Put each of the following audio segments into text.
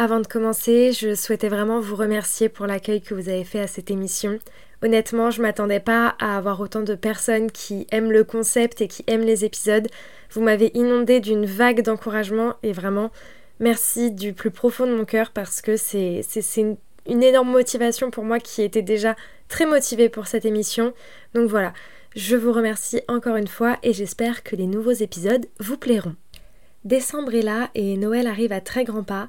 Avant de commencer, je souhaitais vraiment vous remercier pour l'accueil que vous avez fait à cette émission. Honnêtement, je m'attendais pas à avoir autant de personnes qui aiment le concept et qui aiment les épisodes. Vous m'avez inondé d'une vague d'encouragement et vraiment merci du plus profond de mon cœur parce que c'est une énorme motivation pour moi qui était déjà très motivée pour cette émission. Donc voilà, je vous remercie encore une fois et j'espère que les nouveaux épisodes vous plairont. Décembre est là et Noël arrive à très grands pas.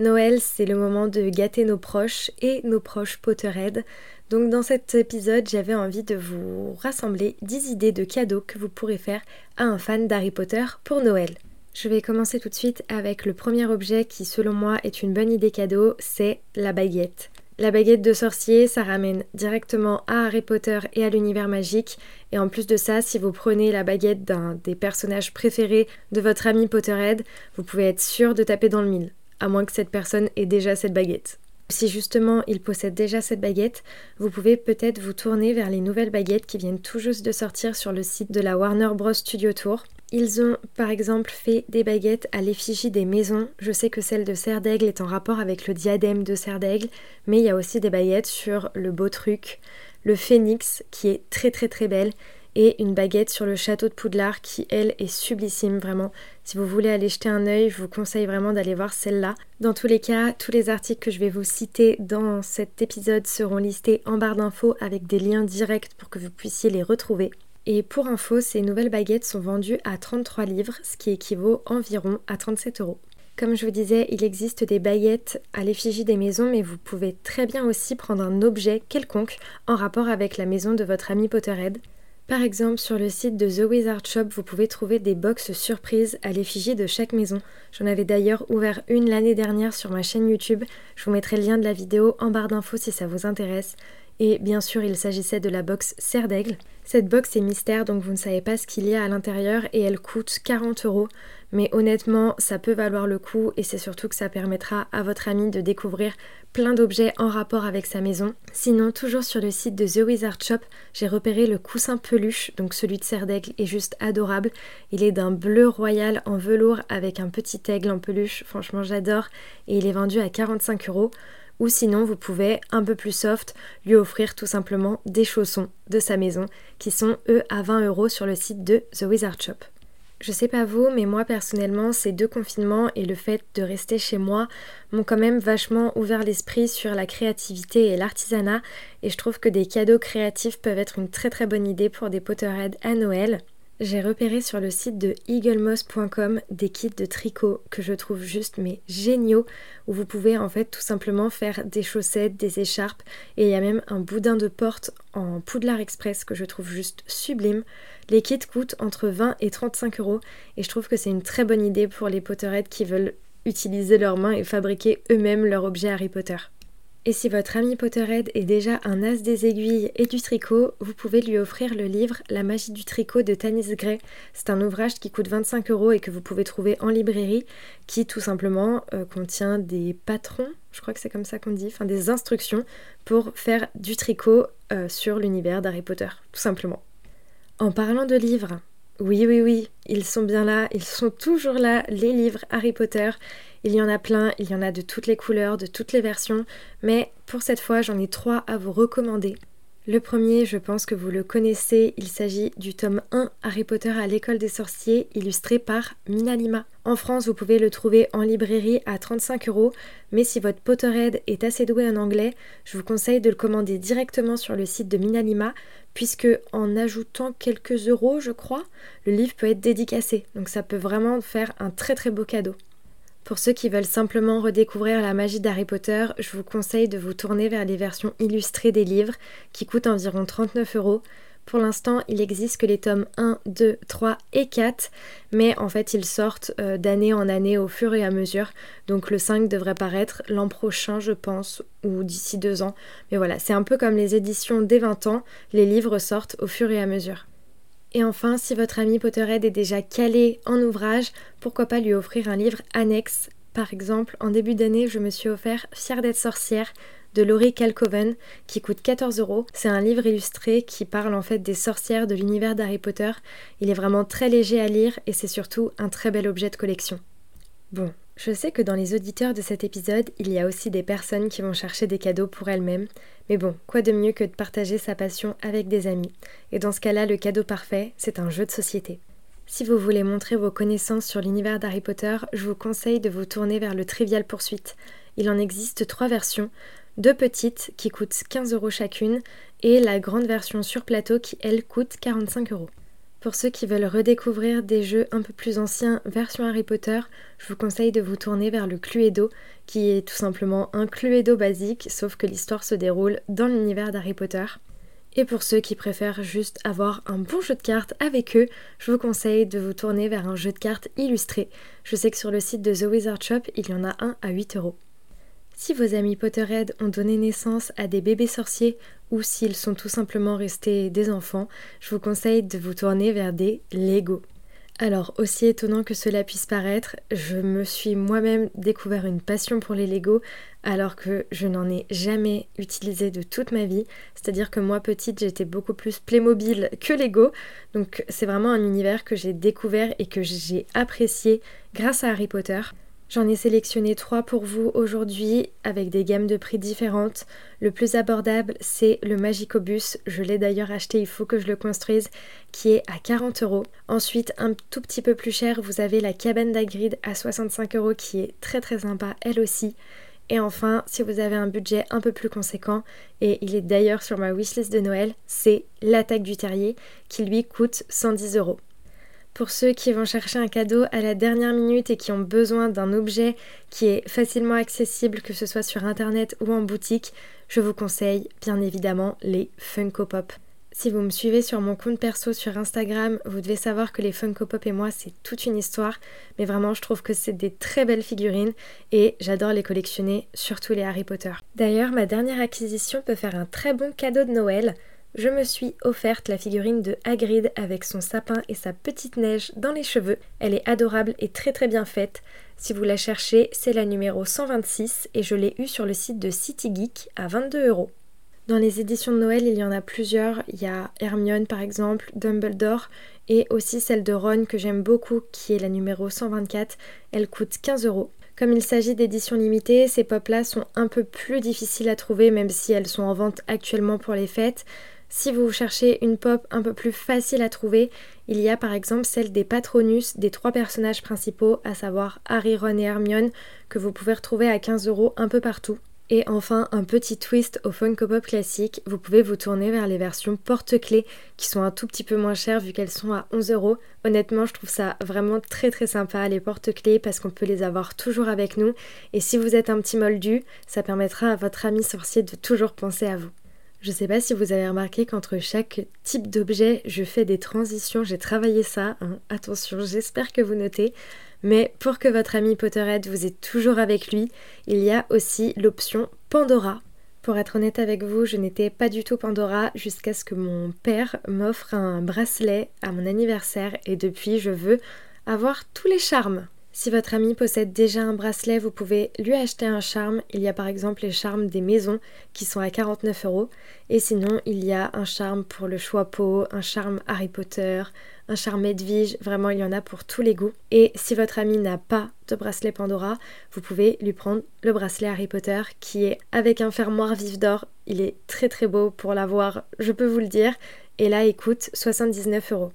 Noël, c'est le moment de gâter nos proches et nos proches Potterhead. Donc dans cet épisode, j'avais envie de vous rassembler 10 idées de cadeaux que vous pourrez faire à un fan d'Harry Potter pour Noël. Je vais commencer tout de suite avec le premier objet qui selon moi est une bonne idée cadeau, c'est la baguette. La baguette de sorcier, ça ramène directement à Harry Potter et à l'univers magique. Et en plus de ça, si vous prenez la baguette d'un des personnages préférés de votre ami Potterhead, vous pouvez être sûr de taper dans le mille, à moins que cette personne ait déjà cette baguette. Si justement il possède déjà cette baguette, vous pouvez peut-être vous tourner vers les nouvelles baguettes qui viennent tout juste de sortir sur le site de la Warner Bros Studio Tour. Ils ont par exemple fait des baguettes à l'effigie des maisons. Je sais que celle de Serre d'Aigle est en rapport avec le diadème de Serre d'Aigle, mais il y a aussi des baguettes sur le beau truc, le phénix qui est très très très belle et une baguette sur le château de Poudlard qui elle est sublissime vraiment. Si vous voulez aller jeter un œil, je vous conseille vraiment d'aller voir celle-là. Dans tous les cas, tous les articles que je vais vous citer dans cet épisode seront listés en barre d'infos avec des liens directs pour que vous puissiez les retrouver. Et pour info, ces nouvelles baguettes sont vendues à 33 livres, ce qui équivaut environ à 37 euros. Comme je vous disais, il existe des baguettes à l'effigie des maisons, mais vous pouvez très bien aussi prendre un objet quelconque en rapport avec la maison de votre ami Potterhead. Par exemple, sur le site de The Wizard Shop, vous pouvez trouver des box surprises à l'effigie de chaque maison. J'en avais d'ailleurs ouvert une l'année dernière sur ma chaîne YouTube. Je vous mettrai le lien de la vidéo en barre d'infos si ça vous intéresse. Et bien sûr, il s'agissait de la box Serre d'Aigle. Cette box est mystère, donc vous ne savez pas ce qu'il y a à l'intérieur et elle coûte 40 euros. Mais honnêtement, ça peut valoir le coup et c'est surtout que ça permettra à votre ami de découvrir plein d'objets en rapport avec sa maison. Sinon, toujours sur le site de The Wizard Shop, j'ai repéré le coussin peluche, donc celui de serre d'aigle est juste adorable. Il est d'un bleu royal en velours avec un petit aigle en peluche, franchement j'adore, et il est vendu à 45 euros ou sinon vous pouvez, un peu plus soft, lui offrir tout simplement des chaussons de sa maison qui sont eux à 20 euros sur le site de The Wizard Shop. Je sais pas vous, mais moi personnellement, ces deux confinements et le fait de rester chez moi m'ont quand même vachement ouvert l'esprit sur la créativité et l'artisanat, et je trouve que des cadeaux créatifs peuvent être une très très bonne idée pour des Potterhead à Noël. J'ai repéré sur le site de eaglemoss.com des kits de tricot que je trouve juste mais géniaux où vous pouvez en fait tout simplement faire des chaussettes, des écharpes et il y a même un boudin de porte en Poudlard Express que je trouve juste sublime. Les kits coûtent entre 20 et 35 euros et je trouve que c'est une très bonne idée pour les potterettes qui veulent utiliser leurs mains et fabriquer eux-mêmes leur objet Harry Potter. Et si votre ami Potterhead est déjà un as des aiguilles et du tricot, vous pouvez lui offrir le livre La magie du tricot de Tanis Gray. C'est un ouvrage qui coûte 25 euros et que vous pouvez trouver en librairie, qui tout simplement euh, contient des patrons, je crois que c'est comme ça qu'on dit, enfin des instructions pour faire du tricot euh, sur l'univers d'Harry Potter, tout simplement. En parlant de livres, oui, oui, oui, ils sont bien là, ils sont toujours là, les livres Harry Potter. Il y en a plein, il y en a de toutes les couleurs, de toutes les versions, mais pour cette fois j'en ai trois à vous recommander. Le premier, je pense que vous le connaissez, il s'agit du tome 1 Harry Potter à l'école des sorciers, illustré par Minalima. En France, vous pouvez le trouver en librairie à 35 euros, mais si votre Potterhead est assez doué en anglais, je vous conseille de le commander directement sur le site de Minalima, puisque en ajoutant quelques euros, je crois, le livre peut être dédicacé, donc ça peut vraiment faire un très très beau cadeau. Pour ceux qui veulent simplement redécouvrir la magie d'Harry Potter, je vous conseille de vous tourner vers les versions illustrées des livres qui coûtent environ 39 euros. Pour l'instant, il existe que les tomes 1, 2, 3 et 4, mais en fait ils sortent euh, d'année en année au fur et à mesure. Donc le 5 devrait paraître l'an prochain, je pense, ou d'ici deux ans. Mais voilà, c'est un peu comme les éditions des 20 ans, les livres sortent au fur et à mesure. Et enfin, si votre ami Potterhead est déjà calé en ouvrage, pourquoi pas lui offrir un livre annexe? Par exemple, en début d'année, je me suis offert Fière d'être sorcière de Laurie Calcoven qui coûte 14 euros. C'est un livre illustré qui parle en fait des sorcières de l'univers d'Harry Potter. Il est vraiment très léger à lire et c'est surtout un très bel objet de collection. Bon, je sais que dans les auditeurs de cet épisode, il y a aussi des personnes qui vont chercher des cadeaux pour elles-mêmes, mais bon, quoi de mieux que de partager sa passion avec des amis? Et dans ce cas-là, le cadeau parfait, c'est un jeu de société. Si vous voulez montrer vos connaissances sur l'univers d'Harry Potter, je vous conseille de vous tourner vers le Trivial Poursuite. Il en existe trois versions, deux petites qui coûtent 15 euros chacune et la grande version sur plateau qui elle coûte 45 euros. Pour ceux qui veulent redécouvrir des jeux un peu plus anciens version Harry Potter, je vous conseille de vous tourner vers le Cluedo qui est tout simplement un Cluedo basique sauf que l'histoire se déroule dans l'univers d'Harry Potter. Et pour ceux qui préfèrent juste avoir un bon jeu de cartes avec eux, je vous conseille de vous tourner vers un jeu de cartes illustré. Je sais que sur le site de The Wizard Shop, il y en a un à 8 euros. Si vos amis Potterhead ont donné naissance à des bébés sorciers ou s'ils sont tout simplement restés des enfants, je vous conseille de vous tourner vers des Lego. Alors, aussi étonnant que cela puisse paraître, je me suis moi-même découvert une passion pour les Lego alors que je n'en ai jamais utilisé de toute ma vie. C'est-à-dire que moi petite, j'étais beaucoup plus Playmobil que Lego. Donc, c'est vraiment un univers que j'ai découvert et que j'ai apprécié grâce à Harry Potter. J'en ai sélectionné trois pour vous aujourd'hui avec des gammes de prix différentes. Le plus abordable, c'est le Magicobus. Je l'ai d'ailleurs acheté, il faut que je le construise, qui est à 40 euros. Ensuite, un tout petit peu plus cher, vous avez la cabane d'Agrid à 65 euros qui est très très sympa elle aussi. Et enfin, si vous avez un budget un peu plus conséquent, et il est d'ailleurs sur ma wishlist de Noël, c'est l'attaque du terrier qui lui coûte 110 euros. Pour ceux qui vont chercher un cadeau à la dernière minute et qui ont besoin d'un objet qui est facilement accessible, que ce soit sur internet ou en boutique, je vous conseille bien évidemment les Funko Pop. Si vous me suivez sur mon compte perso sur Instagram, vous devez savoir que les Funko Pop et moi, c'est toute une histoire. Mais vraiment, je trouve que c'est des très belles figurines et j'adore les collectionner, surtout les Harry Potter. D'ailleurs, ma dernière acquisition peut faire un très bon cadeau de Noël je me suis offerte la figurine de Hagrid avec son sapin et sa petite neige dans les cheveux. Elle est adorable et très très bien faite. Si vous la cherchez, c'est la numéro 126 et je l'ai eue sur le site de City Geek à 22 euros. Dans les éditions de Noël, il y en a plusieurs. Il y a Hermione par exemple, Dumbledore et aussi celle de Ron que j'aime beaucoup qui est la numéro 124. Elle coûte 15 euros. Comme il s'agit d'éditions limitées, ces pop-là sont un peu plus difficiles à trouver même si elles sont en vente actuellement pour les fêtes. Si vous cherchez une pop un peu plus facile à trouver, il y a par exemple celle des Patronus des trois personnages principaux, à savoir Harry, Ron et Hermione, que vous pouvez retrouver à 15 euros un peu partout. Et enfin, un petit twist au Funko Pop classique, vous pouvez vous tourner vers les versions porte-clés qui sont un tout petit peu moins chères vu qu'elles sont à 11 euros. Honnêtement, je trouve ça vraiment très très sympa les porte-clés parce qu'on peut les avoir toujours avec nous. Et si vous êtes un petit moldu, ça permettra à votre ami sorcier de toujours penser à vous. Je sais pas si vous avez remarqué qu'entre chaque type d'objet, je fais des transitions. J'ai travaillé ça. Hein. Attention, j'espère que vous notez. Mais pour que votre ami Potterhead vous ait toujours avec lui, il y a aussi l'option Pandora. Pour être honnête avec vous, je n'étais pas du tout Pandora jusqu'à ce que mon père m'offre un bracelet à mon anniversaire et depuis je veux avoir tous les charmes. Si votre ami possède déjà un bracelet, vous pouvez lui acheter un charme. Il y a par exemple les charmes des maisons qui sont à 49 euros. Et sinon, il y a un charme pour le choix peau, un charme Harry Potter, un charme Edwige. Vraiment, il y en a pour tous les goûts. Et si votre ami n'a pas de bracelet Pandora, vous pouvez lui prendre le bracelet Harry Potter qui est avec un fermoir vif d'or. Il est très très beau pour l'avoir, je peux vous le dire. Et là, il coûte 79 euros.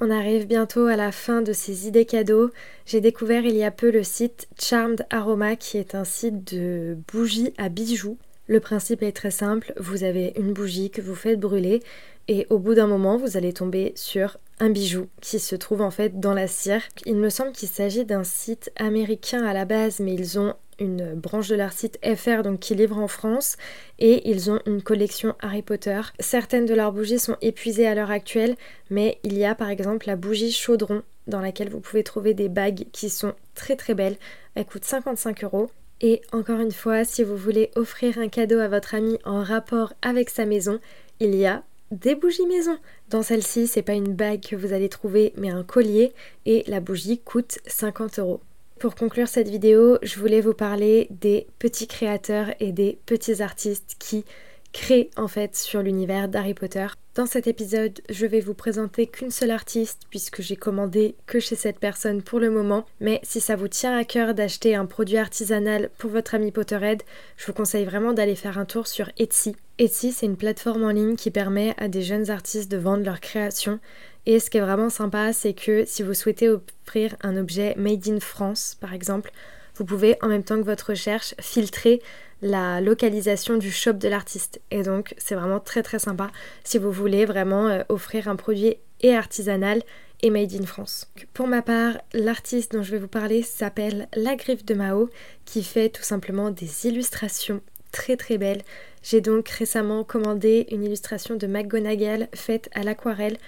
On arrive bientôt à la fin de ces idées cadeaux. J'ai découvert il y a peu le site Charmed Aroma qui est un site de bougies à bijoux. Le principe est très simple, vous avez une bougie que vous faites brûler et au bout d'un moment vous allez tomber sur un bijou qui se trouve en fait dans la cire. Il me semble qu'il s'agit d'un site américain à la base mais ils ont une branche de leur site FR donc qui livre en France et ils ont une collection Harry Potter. Certaines de leurs bougies sont épuisées à l'heure actuelle, mais il y a par exemple la bougie chaudron dans laquelle vous pouvez trouver des bagues qui sont très très belles. Elle coûte 55 euros. Et encore une fois, si vous voulez offrir un cadeau à votre ami en rapport avec sa maison, il y a des bougies maison. Dans celle-ci, c'est pas une bague que vous allez trouver, mais un collier et la bougie coûte 50 euros. Pour conclure cette vidéo, je voulais vous parler des petits créateurs et des petits artistes qui créent en fait sur l'univers d'Harry Potter. Dans cet épisode, je vais vous présenter qu'une seule artiste puisque j'ai commandé que chez cette personne pour le moment. Mais si ça vous tient à cœur d'acheter un produit artisanal pour votre ami Potterhead, je vous conseille vraiment d'aller faire un tour sur Etsy. Etsy, c'est une plateforme en ligne qui permet à des jeunes artistes de vendre leurs créations. Et ce qui est vraiment sympa, c'est que si vous souhaitez offrir un objet made in France, par exemple, vous pouvez en même temps que votre recherche filtrer la localisation du shop de l'artiste. Et donc c'est vraiment très très sympa si vous voulez vraiment euh, offrir un produit et artisanal et made in France. Pour ma part, l'artiste dont je vais vous parler s'appelle La Griffe de Mao qui fait tout simplement des illustrations très très belles. J'ai donc récemment commandé une illustration de McGonagall faite à l'aquarelle,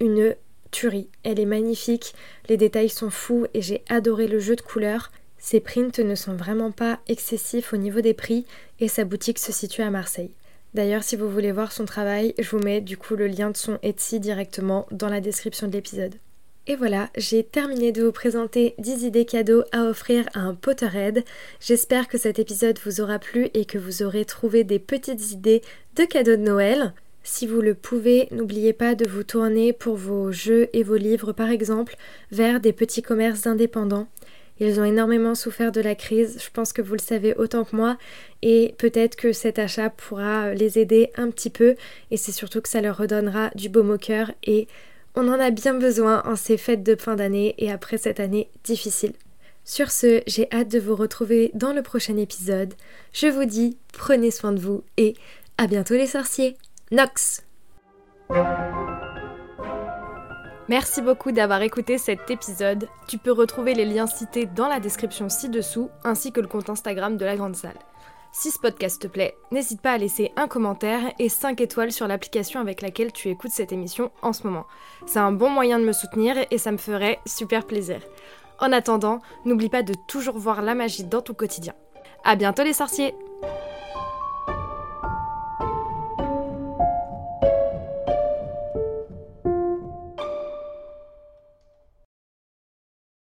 une tuerie. Elle est magnifique, les détails sont fous et j'ai adoré le jeu de couleurs. Ses prints ne sont vraiment pas excessifs au niveau des prix et sa boutique se situe à Marseille. D'ailleurs, si vous voulez voir son travail, je vous mets du coup le lien de son Etsy directement dans la description de l'épisode. Et voilà, j'ai terminé de vous présenter 10 idées cadeaux à offrir à un Potterhead. J'espère que cet épisode vous aura plu et que vous aurez trouvé des petites idées de cadeaux de Noël. Si vous le pouvez, n'oubliez pas de vous tourner pour vos jeux et vos livres par exemple vers des petits commerces indépendants. Ils ont énormément souffert de la crise, je pense que vous le savez autant que moi, et peut-être que cet achat pourra les aider un petit peu, et c'est surtout que ça leur redonnera du baume au cœur, et on en a bien besoin en ces fêtes de fin d'année et après cette année difficile. Sur ce, j'ai hâte de vous retrouver dans le prochain épisode. Je vous dis, prenez soin de vous et à bientôt les sorciers. Nox Merci beaucoup d'avoir écouté cet épisode. Tu peux retrouver les liens cités dans la description ci-dessous, ainsi que le compte Instagram de la Grande Salle. Si ce podcast te plaît, n'hésite pas à laisser un commentaire et 5 étoiles sur l'application avec laquelle tu écoutes cette émission en ce moment. C'est un bon moyen de me soutenir et ça me ferait super plaisir. En attendant, n'oublie pas de toujours voir la magie dans ton quotidien. À bientôt les sorciers!